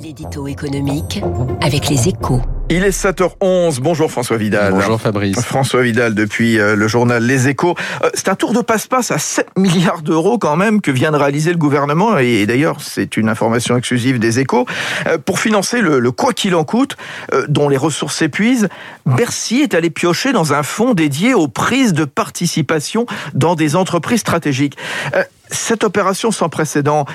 L'édito économique avec les échos. Il est 7h11. Bonjour François Vidal. Bonjour Fabrice. François Vidal depuis euh, le journal Les Échos. Euh, c'est un tour de passe-passe à 7 milliards d'euros quand même que vient de réaliser le gouvernement et d'ailleurs c'est une information exclusive des Échos euh, pour financer le, le quoi qu'il en coûte dont les ressources s'épuisent. Bercy est allé piocher dans un fonds dédié aux prises de participation dans des entreprises stratégiques. Cette opération sans précédent,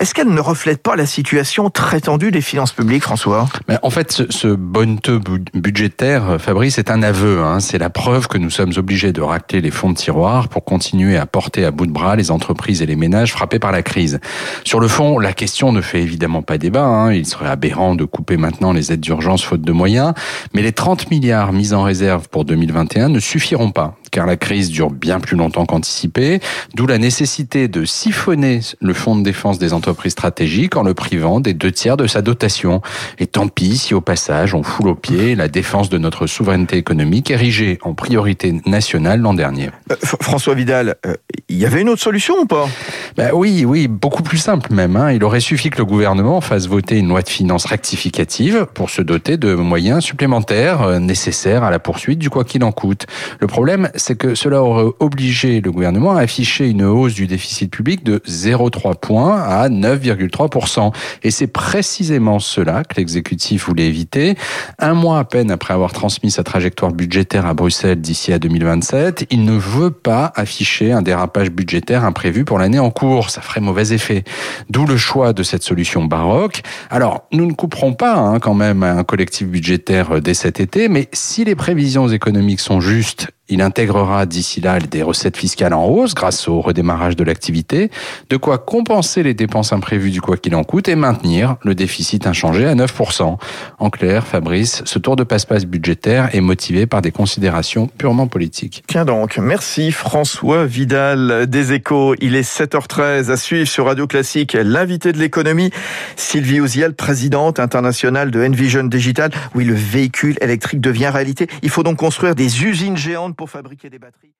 est-ce qu'elle ne reflète pas la situation très tendue des finances publiques, François? Mais En fait, ce, ce budgétaire, Fabrice, est un aveu. Hein. C'est la preuve que nous sommes obligés de racler les fonds de tiroir pour continuer à porter à bout de bras les entreprises et les ménages frappés par la crise. Sur le fond, la question ne fait évidemment pas débat. Hein. Il serait aberrant de couper maintenant les aides d'urgence faute de moyens. Mais les 30 milliards mis en réserve pour 2021 ne suffiront pas car la crise dure bien plus longtemps qu'anticipé, d'où la nécessité de siphonner le fonds de défense des entreprises stratégiques en le privant des deux tiers de sa dotation. Et tant pis si au passage on foule au pied la défense de notre souveraineté économique érigée en priorité nationale l'an dernier. Euh, François Vidal, euh, il y avait une autre solution ou pas? Ben Oui, oui, beaucoup plus simple même. Hein. Il aurait suffi que le gouvernement fasse voter une loi de finances rectificative pour se doter de moyens supplémentaires euh, nécessaires à la poursuite du quoi qu'il en coûte. Le problème, c'est que cela aurait obligé le gouvernement à afficher une hausse du déficit public de 0,3 points à 9,3%. Et c'est précisément cela que l'exécutif voulait éviter. Un mois à peine après avoir transmis sa trajectoire budgétaire à Bruxelles d'ici à 2027, il ne veut pas afficher un dérapage budgétaire imprévu pour l'année en cours. Ça ferait mauvais effet. D'où le choix de cette solution baroque. Alors, nous ne couperons pas hein, quand même un collectif budgétaire dès cet été, mais si les prévisions économiques sont justes il intégrera d'ici là des recettes fiscales en hausse grâce au redémarrage de l'activité, de quoi compenser les dépenses imprévues du quoi qu'il en coûte et maintenir le déficit inchangé à 9%. En clair, Fabrice, ce tour de passe-passe budgétaire est motivé par des considérations purement politiques. Tiens donc, merci François Vidal des Échos. Il est 7h13 à suivre sur Radio Classique l'invité de l'économie, Sylvie Ouziel, présidente internationale de Envision Digital. Oui, le véhicule électrique devient réalité. Il faut donc construire des usines géantes pour fabriquer des batteries.